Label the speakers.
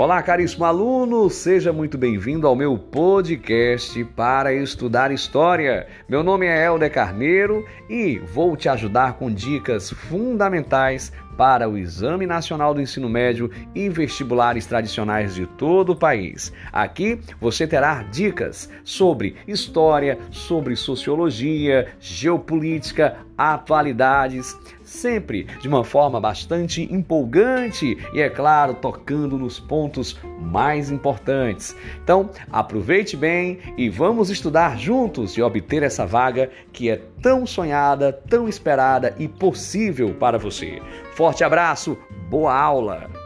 Speaker 1: Olá, caríssimo aluno, seja muito bem-vindo ao meu podcast para estudar história. Meu nome é Helder Carneiro e vou te ajudar com dicas fundamentais para o Exame Nacional do Ensino Médio e vestibulares tradicionais de todo o país. Aqui você terá dicas sobre história, sobre sociologia, geopolítica, atualidades, sempre de uma forma bastante empolgante e, é claro, tocando nos pontos mais importantes. Então, aproveite bem e vamos estudar juntos e obter essa vaga que é tão sonhada, tão esperada e possível para você. Forte abraço, boa aula!